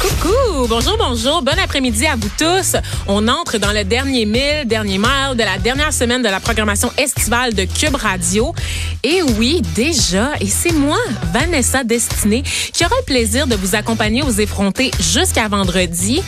Coucou, bonjour, bonjour, bon après-midi à vous tous. On entre dans le dernier mille, dernier mile de la dernière semaine de la programmation estivale de Cube Radio. Et oui, déjà, et c'est moi, Vanessa Destinée, qui aura le plaisir de vous accompagner aux effrontés jusqu'à vendredi.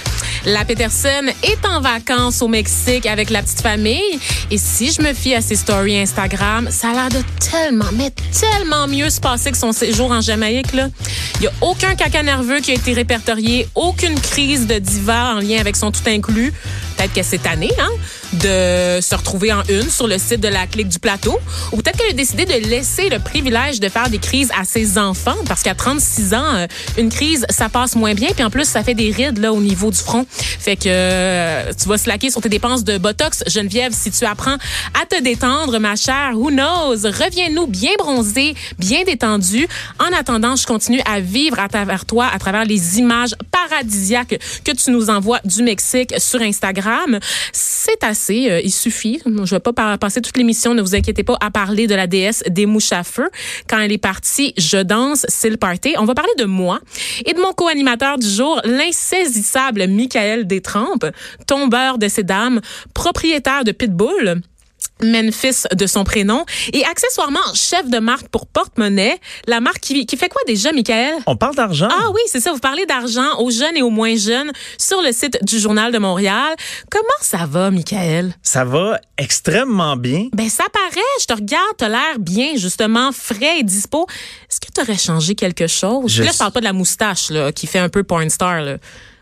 La Peterson est en vacances au Mexique avec la petite famille. Et si je me fie à ses stories Instagram, ça a l'air de tellement, mais tellement mieux se passer que son séjour en Jamaïque. Là. Il n'y a aucun caca nerveux qui a été répertorié, aucune crise de diva en lien avec son tout inclus. Peut-être que cette année, hein, de se retrouver en une sur le site de la clique du plateau. Ou peut-être qu'elle a décidé de laisser le privilège de faire des crises à ses enfants parce qu'à 36 ans, euh, une crise, ça passe moins bien. Puis en plus, ça fait des rides là au niveau du front. Fait que euh, tu vas slacker sur tes dépenses de Botox. Geneviève, si tu apprends à te détendre, ma chère, who knows? Reviens-nous bien bronzé, bien détendu. En attendant, je continue à vivre à travers toi, à travers les images paradisiaques que tu nous envoies du Mexique sur Instagram. C'est assez, euh, il suffit. Je vais pas passer toute l'émission, ne vous inquiétez pas, à parler de la déesse des mouches à feu. Quand elle est partie, je danse, c'est le party. On va parler de moi et de mon co-animateur du jour, l'insaisissable Michael Détrempe, tombeur de ces dames, propriétaire de Pitbull. Memphis de son prénom et accessoirement chef de marque pour porte-monnaie. La marque qui, qui fait quoi déjà, Michael? On parle d'argent. Ah oui, c'est ça. Vous parlez d'argent aux jeunes et aux moins jeunes sur le site du Journal de Montréal. Comment ça va, Michael? Ça va extrêmement bien. Ben, ça paraît. Je te regarde, t'as l'air bien, justement, frais et dispo. Est-ce que tu aurais changé quelque chose? Je Là, je parle pas de la moustache, là, qui fait un peu porn star, là.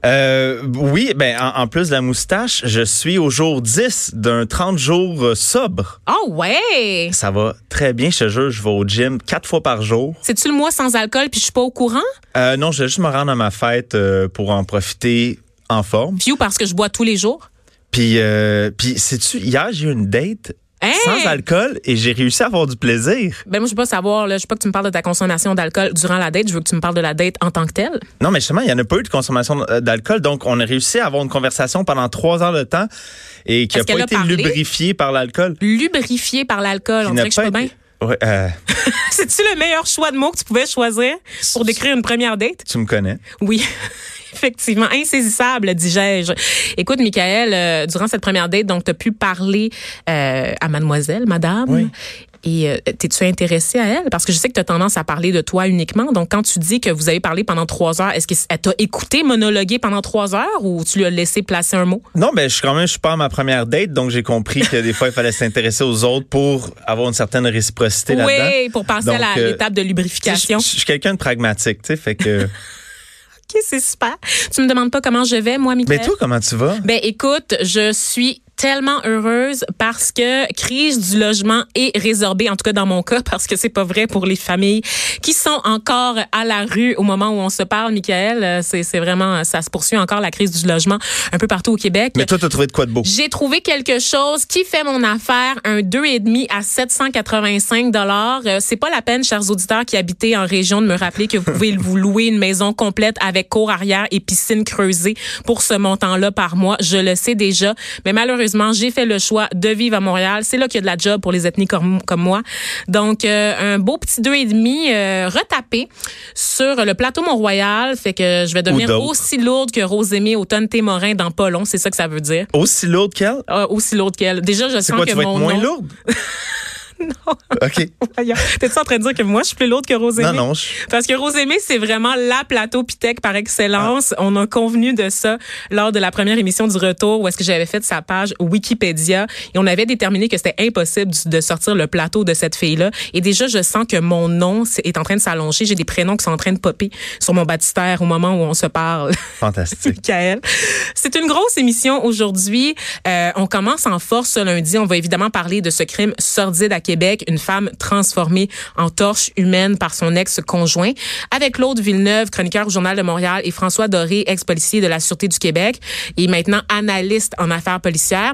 Euh, oui, ben en, en plus de la moustache, je suis au jour 10 d'un 30 jours euh, sobre. Oh ouais! Ça va très bien, je te jure, je vais au gym quatre fois par jour. C'est-tu le mois sans alcool puis je suis pas au courant? Euh, non, je vais juste me rendre à ma fête euh, pour en profiter en forme. Puis parce que je bois tous les jours? Puis, euh, puis sais-tu, hier j'ai eu une date Hein? sans alcool et j'ai réussi à avoir du plaisir. Ben moi, je veux pas savoir, là, je veux pas que tu me parles de ta consommation d'alcool durant la date, je veux que tu me parles de la date en tant que telle. Non, mais justement, il n'y en a pas eu de consommation euh, d'alcool, donc on a réussi à avoir une conversation pendant trois heures de temps et qui qu'elle pas a été lubrifiée par l'alcool. Lubrifié par l'alcool, on dirait que je suis pas bien. Ouais, euh, C'est-tu le meilleur choix de mots que tu pouvais choisir pour décrire une première date? tu me connais. Oui. Effectivement, insaisissable, dis-je. Écoute, Michael, euh, durant cette première date, donc, tu as pu parler euh, à mademoiselle, madame. Oui. Et euh, t'es-tu intéressé à elle? Parce que je sais que tu as tendance à parler de toi uniquement. Donc, quand tu dis que vous avez parlé pendant trois heures, est-ce qu'elle t'a écouté monologuer pendant trois heures ou tu lui as laissé placer un mot? Non, ben je suis quand même, je suis pas à ma première date, donc j'ai compris que des fois il fallait s'intéresser aux autres pour avoir une certaine réciprocité là-dedans. Oui, pour passer à euh, l'étape de lubrification. Je suis quelqu'un de pragmatique, tu sais, fait que. OK, c'est super. Tu me demandes pas comment je vais, moi, Michael? Mais toi, comment tu vas? Ben écoute, je suis tellement heureuse parce que crise du logement est résorbée, en tout cas dans mon cas, parce que c'est pas vrai pour les familles qui sont encore à la rue au moment où on se parle, Michael. Euh, C'est, vraiment, ça se poursuit encore la crise du logement un peu partout au Québec. Mais toi, t'as trouvé de quoi de beau? J'ai trouvé quelque chose qui fait mon affaire, un 2,5 à 785 dollars. Euh, c'est pas la peine, chers auditeurs qui habitez en région, de me rappeler que vous pouvez vous louer une maison complète avec cour arrière et piscine creusée pour ce montant-là par mois. Je le sais déjà, mais malheureusement, j'ai fait le choix de vivre à Montréal. C'est là qu'il y a de la job pour les ethnies comme, comme moi. Donc, euh, un beau petit 2,5 euh, retapé sur le plateau Mont-Royal. Fait que je vais devenir aussi lourde que Rosémie Automne-Témorin dans pas long. C'est ça que ça veut dire. Aussi lourde qu'elle? Ah, aussi lourde qu'elle. Déjà, je sens quoi, que tu vas mon être moins nom... lourde? Non. OK. T'es-tu en train de dire que moi, je suis plus lourde que Rosémie? Non, non. je- Parce que Rosémie, c'est vraiment la plateau Pitec par excellence. On a convenu de ça lors de la première émission du retour où est-ce que j'avais fait sa page Wikipédia et on avait déterminé que c'était impossible de sortir le plateau de cette fille-là. Et déjà, je sens que mon nom est en train de s'allonger. J'ai des prénoms qui sont en train de popper sur mon baptistère au moment où on se parle. Fantastique. C'est une grosse émission aujourd'hui. Euh, on commence en force ce lundi. On va évidemment parler de ce crime sordide à Québec, une femme transformée en torche humaine par son ex-conjoint, avec Claude Villeneuve, chroniqueur au Journal de Montréal, et François Doré, ex-policier de la Sûreté du Québec, et maintenant analyste en affaires policières.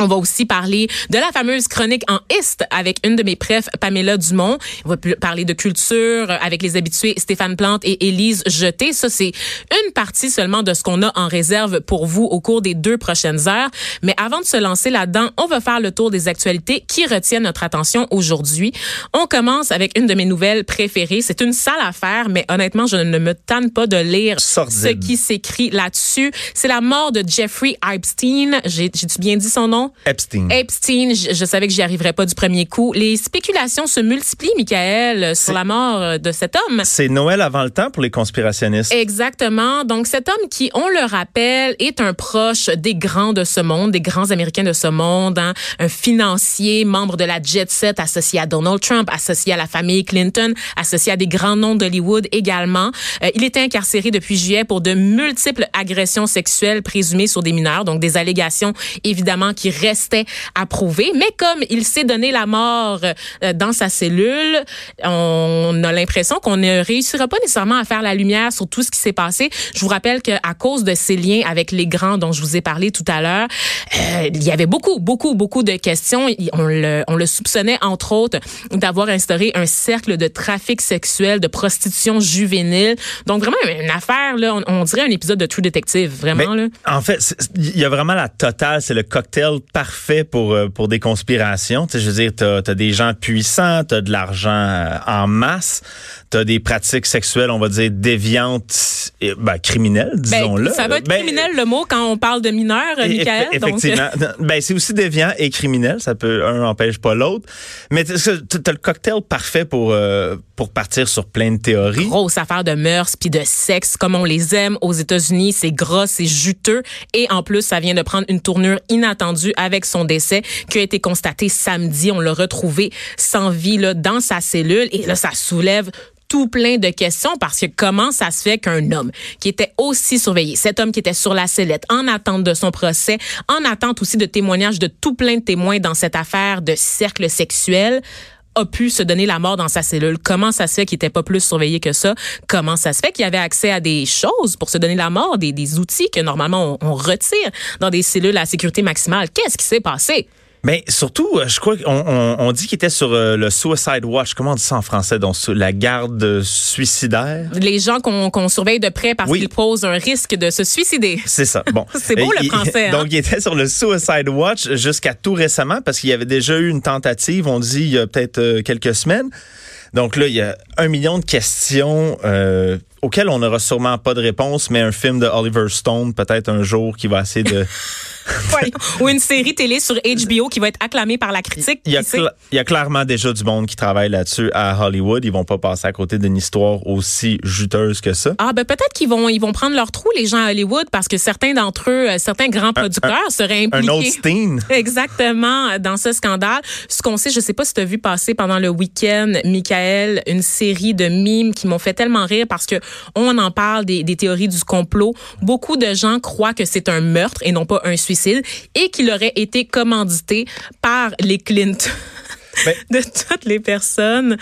On va aussi parler de la fameuse chronique en Est avec une de mes prefs, Pamela Dumont. On va parler de culture avec les habitués Stéphane Plante et Élise Jeté. Ça, c'est une partie seulement de ce qu'on a en réserve pour vous au cours des deux prochaines heures. Mais avant de se lancer là-dedans, on va faire le tour des actualités qui retiennent notre attention aujourd'hui. On commence avec une de mes nouvelles préférées. C'est une sale affaire, mais honnêtement, je ne me tanne pas de lire ce qui s'écrit là-dessus. C'est la mort de Jeffrey Epstein. J'ai-tu bien dit son nom? Epstein. Epstein, je, savais que j'y arriverais pas du premier coup. Les spéculations se multiplient, Michael, sur la mort euh, de cet homme. C'est Noël avant le temps pour les conspirationnistes. Exactement. Donc cet homme qui, on le rappelle, est un proche des grands de ce monde, des grands Américains de ce monde, hein. un financier, membre de la jet set, associé à Donald Trump, associé à la famille Clinton, associé à des grands noms d'Hollywood également. Euh, il était incarcéré depuis juillet pour de multiples agressions sexuelles présumées sur des mineurs, donc des allégations évidemment qui restait à prouver. Mais comme il s'est donné la mort euh, dans sa cellule, on a l'impression qu'on ne réussira pas nécessairement à faire la lumière sur tout ce qui s'est passé. Je vous rappelle qu'à cause de ces liens avec les grands dont je vous ai parlé tout à l'heure, euh, il y avait beaucoup, beaucoup, beaucoup de questions. On le, on le soupçonnait, entre autres, d'avoir instauré un cercle de trafic sexuel, de prostitution juvénile. Donc vraiment une affaire, là, on, dirait un épisode de True Detective, vraiment. là. En fait, il y a vraiment la totale, c'est le cocktail parfait pour euh, pour des conspirations. Tu sais, je veux dire, t'as as des gens puissants, t'as de l'argent euh, en masse, t'as des pratiques sexuelles, on va dire déviantes, et, ben, criminelles, ben, disons-le. ça va être ben, criminel le mot quand on parle de mineurs, Michael. Effectivement, ben c'est aussi déviant et criminel. Ça peut un empêche pas l'autre, mais t'as as le cocktail parfait pour euh, pour partir sur plein de théories. Grosse affaire de mœurs puis de sexe comme on les aime aux États-Unis, c'est gras, c'est juteux et en plus ça vient de prendre une tournure inattendue avec son décès qui a été constaté samedi. On l'a retrouvé sans vie là, dans sa cellule et là, ça soulève tout plein de questions parce que comment ça se fait qu'un homme qui était aussi surveillé, cet homme qui était sur la sellette en attente de son procès, en attente aussi de témoignages de tout plein de témoins dans cette affaire de cercle sexuel, a pu se donner la mort dans sa cellule. Comment ça se fait qu'il était pas plus surveillé que ça? Comment ça se fait qu'il avait accès à des choses pour se donner la mort, des, des outils que normalement on retire dans des cellules à sécurité maximale? Qu'est-ce qui s'est passé? Mais surtout, euh, je crois qu'on on, dit qu'il était sur euh, le suicide watch. Comment on dit ça en français? Donc, la garde suicidaire? Les gens qu'on surveille de près parce qu'ils posent un risque de se suicider. C'est ça. Bon. C'est beau le français. Hein? Donc, il était sur le suicide watch jusqu'à tout récemment parce qu'il y avait déjà eu une tentative, on dit, il y a peut-être euh, quelques semaines. Donc là, il y a un million de questions euh, auxquelles on n'aura sûrement pas de réponse, mais un film de Oliver Stone, peut-être un jour, qui va essayer de... Ou une série télé sur HBO qui va être acclamée par la critique. Il y, a il y a clairement déjà du monde qui travaille là-dessus à Hollywood. Ils vont pas passer à côté d'une histoire aussi juteuse que ça. Ah ben peut-être qu'ils vont ils vont prendre leur trou les gens à Hollywood parce que certains d'entre eux, euh, certains grands producteurs seraient impliqués. Un Exactement dans ce scandale. Ce qu'on sait, je sais pas si tu as vu passer pendant le week-end, Michael, une série de mimes qui m'ont fait tellement rire parce que on en parle des, des théories du complot. Beaucoup de gens croient que c'est un meurtre et non pas un suicide et qu'il aurait été commandité par les Clinton. Ben de toutes les personnes.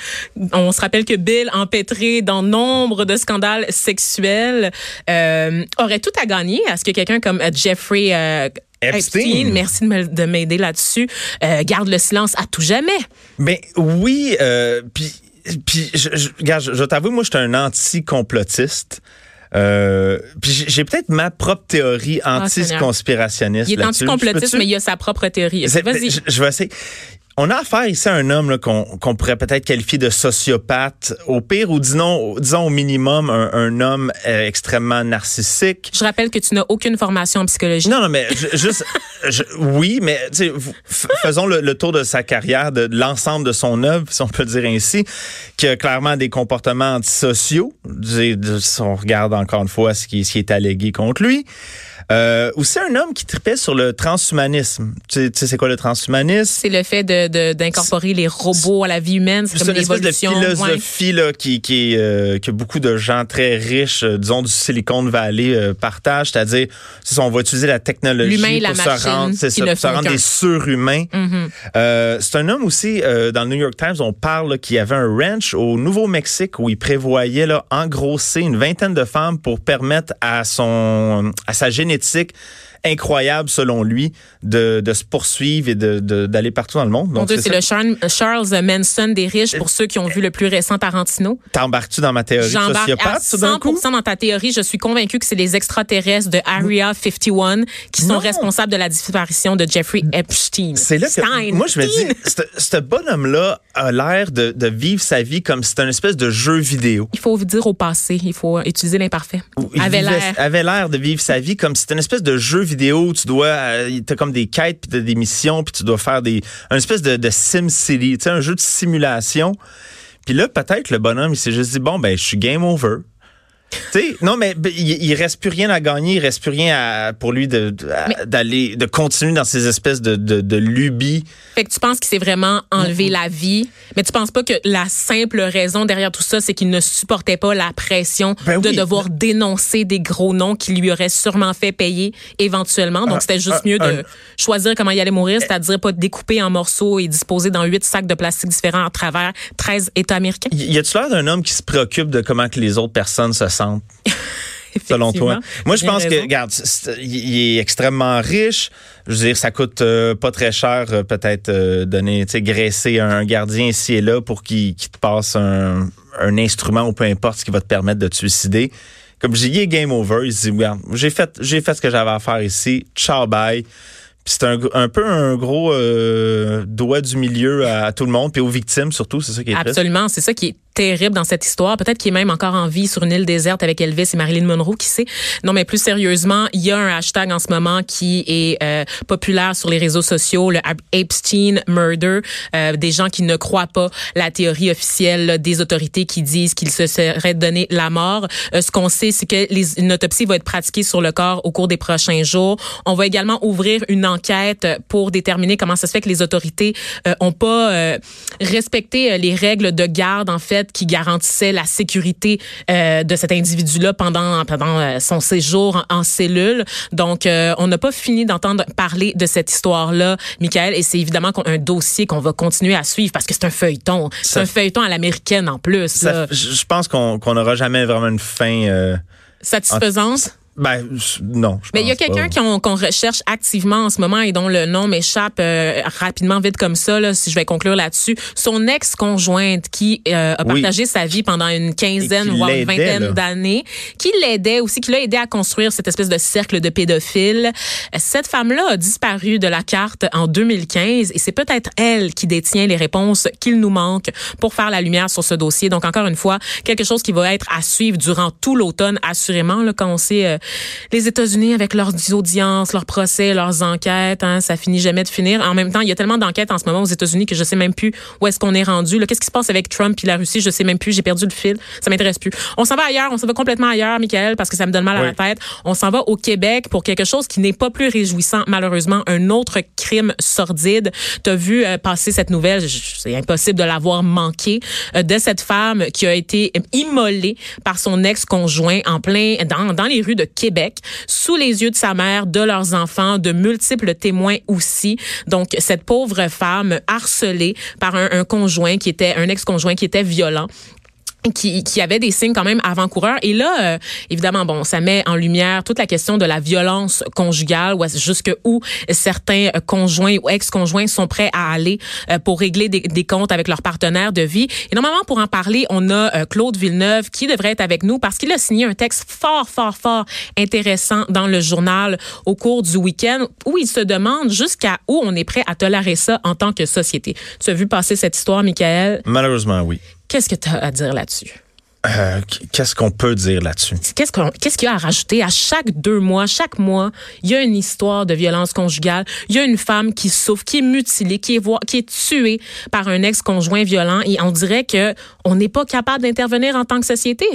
On se rappelle que Bill, empêtré dans nombre de scandales sexuels, euh, aurait tout à gagner à ce que quelqu'un comme euh, Jeffrey euh, Epstein. merci de m'aider là-dessus, garde le silence à tout jamais. Mais oui, puis puis je, je, je, je t'avoue, moi, je suis un anti-complotiste. Euh, puis j'ai peut-être ma propre théorie ah, anti-conspirationniste. il est anti-complotiste, mais il a sa propre théorie. Vas-y. Je, je vais essayer. On a affaire ici à un homme qu'on pourrait peut-être qualifier de sociopathe, au pire, ou disons, disons au minimum un, un homme euh, extrêmement narcissique. Je rappelle que tu n'as aucune formation en psychologie. Non, non, mais juste, oui, mais faisons le, tour de sa carrière, de, l'ensemble de son œuvre, si on peut le dire ainsi, qui a clairement des comportements antisociaux. Si on regarde encore une fois ce qui, ce qui est allégué contre lui. Euh, aussi un homme qui tripait sur le transhumanisme. Tu sais, c'est quoi le transhumanisme? C'est le fait de, d'incorporer les robots à la vie humaine. C'est comme une espèce de philosophie là, qui, qui euh, que beaucoup de gens très riches, euh, disons du Silicon Valley, euh, partagent. C'est-à-dire, c'est on va utiliser la technologie pour se rendre, c'est ça, pour se rendre des surhumains. Euh, c'est un homme aussi, euh, dans le New York Times, on parle qu'il y avait un ranch au Nouveau-Mexique où il prévoyait là, engrosser une vingtaine de femmes pour permettre à son à sa génétique être sick. Incroyable selon lui de, de se poursuivre et de, de- d'aller partout dans le monde. Mon Donc, c'est le Charles, Charles Manson des riches pour ceux qui ont vu le plus récent Tarantino. T'embarques-tu dans ma théorie sociopathe, tout d'un 100 coup? dans ta théorie. Je suis convaincue que c'est les extraterrestres de Area 51 qui sont Non. responsables de la disparition de Jeffrey Epstein. C'est là que Stein. moi je me dis, ce- bonhomme-là a l'air de, de vivre sa vie comme si c'était une espèce de jeu vidéo. Il faut dire au passé, il faut utiliser l'imparfait. Il Avait l'air. avait l'air de vivre sa vie comme si c'était une espèce de jeu vidéo où tu dois euh, t'as comme des quêtes puis t'as des missions puis tu dois faire des une espèce de, de Sim City, tu sais un jeu de simulation. Puis là peut-être le bonhomme il s'est juste dit bon ben je suis game over. Non mais ben, il, il reste plus rien à gagner, il reste plus rien à- pour lui de d'aller de continuer dans ces espèces de de, de lubies. Fait que tu penses qu'il s'est vraiment enlevé la vie, mais tu penses pas que la simple raison derrière tout ça, c'est qu'il ne supportait pas la pression Ben de oui. devoir dénoncer des gros noms qui lui auraient sûrement fait payer éventuellement. Donc, c'était juste un- mieux de choisir comment il allait mourir, c'est-à-dire pas découper en morceaux et disposer dans huit sacs de plastique différents à travers 13 États américains. Y y a-tu l'air d'un homme qui se préoccupe de comment que les autres personnes se selon toi? Moi, je pense que, regarde, il est extrêmement riche. Je veux dire, ça coûte euh, pas très cher, euh, peut-être, euh, donner, tu sais, graisser un gardien ici et là pour qu'il te passe un, un instrument ou peu importe ce qui va te permettre de te suicider. Comme j'ai dit, game over. Il se dit, regarde, j'ai fait, j'ai fait ce que j'avais à faire ici. Ciao, bye. Puis c'est un, peu un gros doigt du milieu à, à tout le monde, puis aux victimes surtout, c'est ça qui est. Absolument, c'est ça qui est terrible dans cette histoire. Peut-être qu'il est même encore en vie sur une île déserte avec Elvis et Marilyn Monroe, qui sait? Non, mais plus sérieusement, il y a un hashtag en ce moment qui est euh, populaire sur les réseaux sociaux, le Epstein Murder. Euh, des gens qui ne croient pas la théorie officielle des autorités qui disent qu'il se serait donné la mort. Euh, ce qu'on sait, c'est que les, une autopsie va être pratiquée sur le corps au cours des prochains jours. On va également ouvrir une enquête pour déterminer comment ça se fait que les autorités euh, ont pas euh, respecté euh, les règles de garde en fait qui garantissaient la sécurité euh, de cet individu-là pendant pendant euh, son séjour en, en cellule. Donc euh, on n'a pas fini d'entendre parler de cette histoire-là, Michael, et c'est évidemment un dossier qu'on va continuer à suivre parce que c'est un feuilleton. C'est un feuilleton à l'américaine en plus. Ça- je pense qu'on n'aura jamais vraiment une fin. euh, Satisfaisante? Ben non. je Mais il y a quelqu'un qu'on recherche activement en ce moment et dont le nom m'échappe euh, rapidement, vite comme ça, là, si je vais conclure là-dessus. Son ex-conjointe qui euh, a Oui. partagé sa vie pendant une quinzaine, voire une vingtaine d'années, qui l'aidait aussi, qui l'a aidé à construire cette espèce de cercle de pédophiles. Cette femme-là a disparu de la carte en 2015 et c'est peut-être elle qui détient les réponses qu'il nous manque pour faire la lumière sur ce dossier. Donc, encore une fois, quelque chose qui va être à suivre durant tout l'automne, assurément, là, quand on sait euh, les États-Unis avec leurs audiences, leurs procès, leurs enquêtes, hein, ça finit jamais de finir. En même temps, il y a tellement d'enquêtes en ce moment aux États-Unis que je sais même plus où est-ce qu'on est rendu. Qu'est-ce qui se passe avec Trump et la Russie? Je sais même plus. J'ai perdu le fil. Ça m'intéresse plus. On s'en va ailleurs. On s'en va complètement ailleurs, Michael, parce que ça me donne mal à la tête. On s'en va au Québec pour quelque chose qui n'est pas plus réjouissant, malheureusement. Un autre crime sordide. T'as vu euh, passer cette nouvelle. C'est impossible de l'avoir manqué. euh, de cette femme qui a été immolée par son ex-conjoint en plein dans, dans les rues de Québec, sous les yeux de sa mère, de leurs enfants, de multiples témoins aussi. Donc cette pauvre femme harcelée par un, conjoint qui était un ex-conjoint qui était violent qui, qui avait des signes quand même avant-coureurs. Et là, euh, évidemment, bon, ça met en lumière toute la question de la violence conjugale, où jusque où certains euh, conjoints ou ex-conjoints sont prêts à aller euh, pour régler des, comptes avec leur partenaire de vie. Et normalement, pour en parler, on a Claude Villeneuve qui devrait être avec nous parce qu'il a signé un texte fort, fort, fort intéressant dans le journal au cours du week-end où il se demande jusqu'à où on est prêt à tolérer ça en tant que société. Tu as vu passer cette histoire, Michael? Malheureusement, oui. Qu'est-ce que tu as à dire là-dessus? Euh, Qu'est-ce qu'on peut dire là-dessus? Qu'est-ce qu'il y a à rajouter? À chaque deux mois, chaque mois, il y a une histoire de violence conjugale. Il y a une femme qui souffre, qui est mutilée, qui est, qui est tuée par un ex-conjoint violent. Et on dirait que on n'est pas capable d'intervenir en tant que société.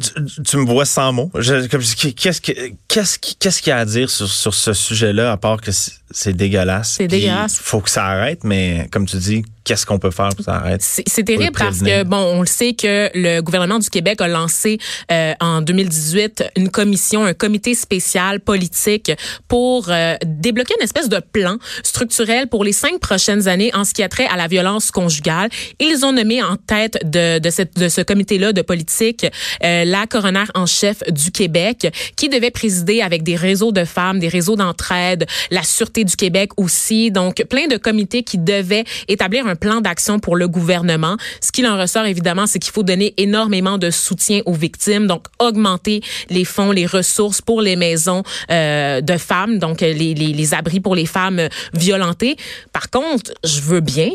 Tu, tu me vois sans mots. Qu'est-ce que- qu'est-ce qui- qu'est-ce qu'il y a à dire sur, sur ce sujet-là, à part que c'est dégueulasse? C'est dégueulasse. faut que ça arrête, mais comme tu dis, qu'est-ce qu'on peut faire pour ça arrête? C'est terrible parce que, bon, on le sait que le gouvernement du Québec a lancé euh, en 2018 une commission, un comité spécial politique pour euh, débloquer une espèce de plan structurel pour les cinq prochaines années en ce qui a trait à la violence conjugale. Ils ont nommé en tête de, de, cette, de ce comité-là de politique euh, la coroner en chef du Québec qui devait présider avec des réseaux de femmes, des réseaux d'entraide, la Sûreté du Québec aussi. Donc, plein de comités qui devaient établir un plan d'action pour le gouvernement. Ce qu'il en ressort, évidemment, c'est qu'il faut donner énormément de soutien aux victimes, donc augmenter les fonds, les ressources pour les maisons euh, de femmes, donc les, les, les abris pour les femmes violentées. Par contre, je veux bien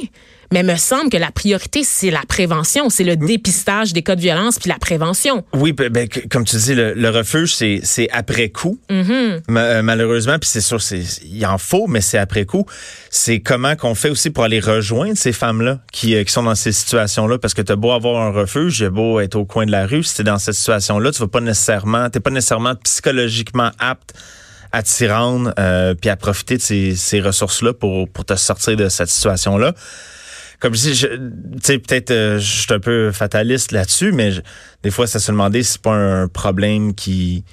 mais me semble que la priorité, c'est la prévention, c'est le dépistage des cas de violence puis la prévention. Oui, ben, comme tu dis, le, refuge, c'est après coup, mm-hmm. euh, malheureusement. Puis c'est sûr, il en faut, mais c'est après coup. C'est comment qu'on fait aussi pour aller rejoindre ces femmes-là qui, euh, qui sont dans ces situations-là, parce que tu as beau avoir un refuge, as beau être au coin de la rue, si tu dans cette situation-là, tu vas pas nécessairement, t'es pas nécessairement psychologiquement apte à t'y rendre euh, puis à profiter de ces, ces ressources-là pour, pour te sortir de cette situation-là comme je dis, tu sais, peut-être euh, je suis un peu fataliste là-dessus, mais des fois, ça se demandait si c'est pas un problème qui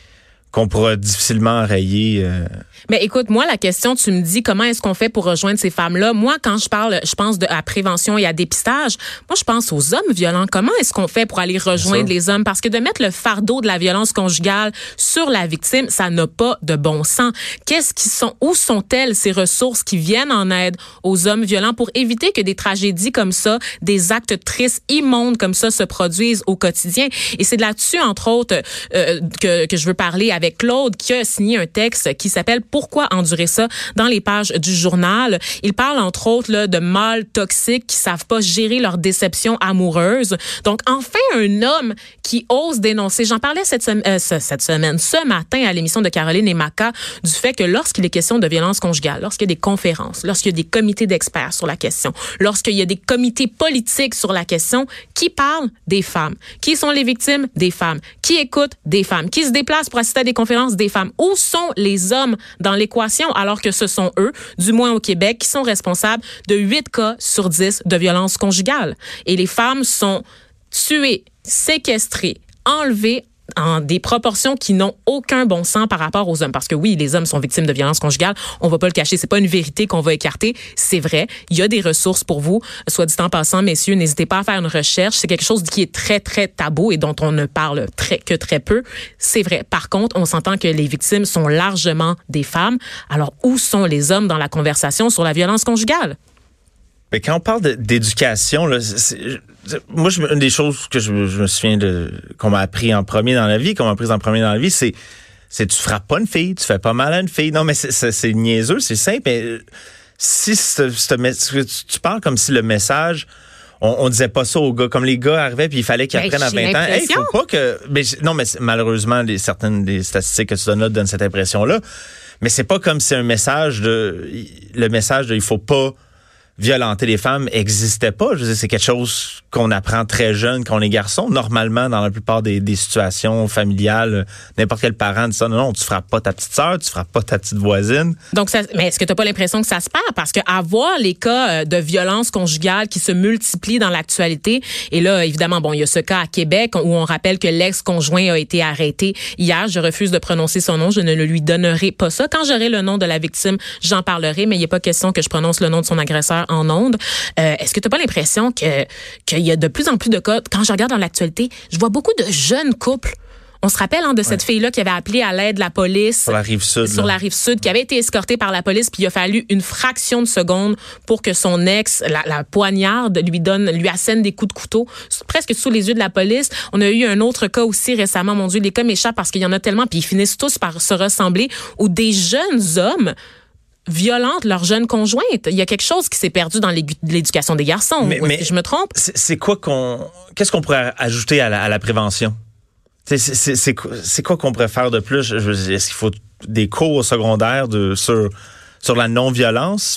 qu'on pourra difficilement enrayer. Euh. Mais écoute, moi, la question, tu me dis comment est-ce qu'on fait pour rejoindre ces femmes-là? Moi, quand je parle, je pense de, à prévention et à dépistage. Moi, je pense aux hommes violents. Comment est-ce qu'on fait pour aller rejoindre les hommes? Parce que de mettre le fardeau de la violence conjugale sur la victime, ça n'a pas de bon sens. Qu'est-ce qui sont, où sont-elles ces ressources qui viennent en aide aux hommes violents pour éviter que des tragédies comme ça, des actes tristes, immondes comme ça se produisent au quotidien? Et c'est là-dessus, entre autres, euh, que, que je veux parler avec Claude qui a signé un texte qui s'appelle Pourquoi endurer ça dans les pages du journal. Il parle entre autres là, de mâles toxiques qui savent pas gérer leur déception amoureuse. Donc enfin un homme qui ose dénoncer. J'en parlais cette, semaine, euh, cette semaine, ce matin à l'émission de Caroline et Maca du fait que lorsqu'il est question de violence conjugale, lorsqu'il y a des conférences, lorsqu'il y a des comités d'experts sur la question, lorsqu'il y a des comités politiques sur la question, qui parle des femmes? Qui sont les victimes? Des femmes? Qui écoutent? Des femmes? Qui se déplacent pour assister à des conférence des femmes. Où sont les hommes dans l'équation alors que ce sont eux, du moins au Québec, qui sont responsables de 8 cas sur 10 de violences conjugales? Et les femmes sont tuées, séquestrées, enlevées en des proportions qui n'ont aucun bon sens par rapport aux hommes. Parce que oui, les hommes sont victimes de violences conjugales. On va pas le cacher. C'est pas une vérité qu'on va écarter. C'est vrai. Il y a des ressources pour vous. Soit dit en passant, messieurs, n'hésitez pas à faire une recherche. C'est quelque chose qui est très, très tabou et dont on ne parle très, que très peu. C'est vrai. Par contre, on s'entend que les victimes sont largement des femmes. Alors, où sont les hommes dans la conversation sur la violence conjugale? Mais quand on parle d'éducation, moi, je, une des choses que je, me souviens de qu'on m'a appris en premier dans la vie, qu'on m'a appris en premier dans la vie, c'est c'est tu frappes pas une fille, tu fais pas mal à une fille. Non, mais c'est niaiseux, c'est simple. Mais si tu parles comme si le message on, on, disait pas ça aux gars. Comme les gars arrivaient puis il fallait qu'ils ben, apprennent à 20 ans. Il faut pas que. Mais, non, mais malheureusement, les, certaines des statistiques que tu donnes là donnent cette impression-là. Mais c'est pas comme si un message de. Le message de il faut pas violenter les femmes n'existait pas. Je veux dire, c'est quelque chose qu'on apprend très jeune quand on est garçon. Normalement, dans la plupart des, situations familiales, n'importe quel parent dit ça. Non, non, tu frappes pas ta petite sœur, tu frappes pas ta petite voisine. Donc, ça, mais est-ce que tu n'as pas l'impression que ça se perd? Parce que avoir les cas euh, de violence conjugale qui se multiplient dans l'actualité, et là, évidemment, bon, il y a ce cas à Québec où on rappelle que l'ex-conjoint a été arrêté hier. Je refuse de prononcer son nom. Je ne le lui donnerai pas ça. Quand j'aurai le nom de la victime, j'en parlerai, mais il n'y a pas question que je prononce le nom de son agresseur en ondes. Euh, est-ce que tu n'as pas l'impression que qu'il y a de plus en plus de cas? Quand je regarde dans l'actualité, je vois beaucoup de jeunes couples on se rappelle hein, de cette fille-là qui avait appelé à l'aide la police. Sur la rive sud. Sur la rive sud, qui avait été escortée par la police, puis il a fallu une fraction de seconde pour que son ex, la, poignarde, lui donne, lui assène des coups de couteau, presque sous les yeux de la police. On a eu un autre cas aussi récemment, mon Dieu, les cas m'échappent parce qu'il y en a tellement, puis ils finissent tous par se ressembler, où des jeunes hommes violentent leur jeune conjointe. Il y a quelque chose qui s'est perdu dans l'éducation des garçons. Mais, mais je me trompe? C'est quoi qu'on, qu'est-ce qu'on pourrait ajouter à la, à la prévention? C'est quoi qu'on pourrait faire de plus? Est-ce qu'il faut des cours secondaires de, sur, sur la non-violence?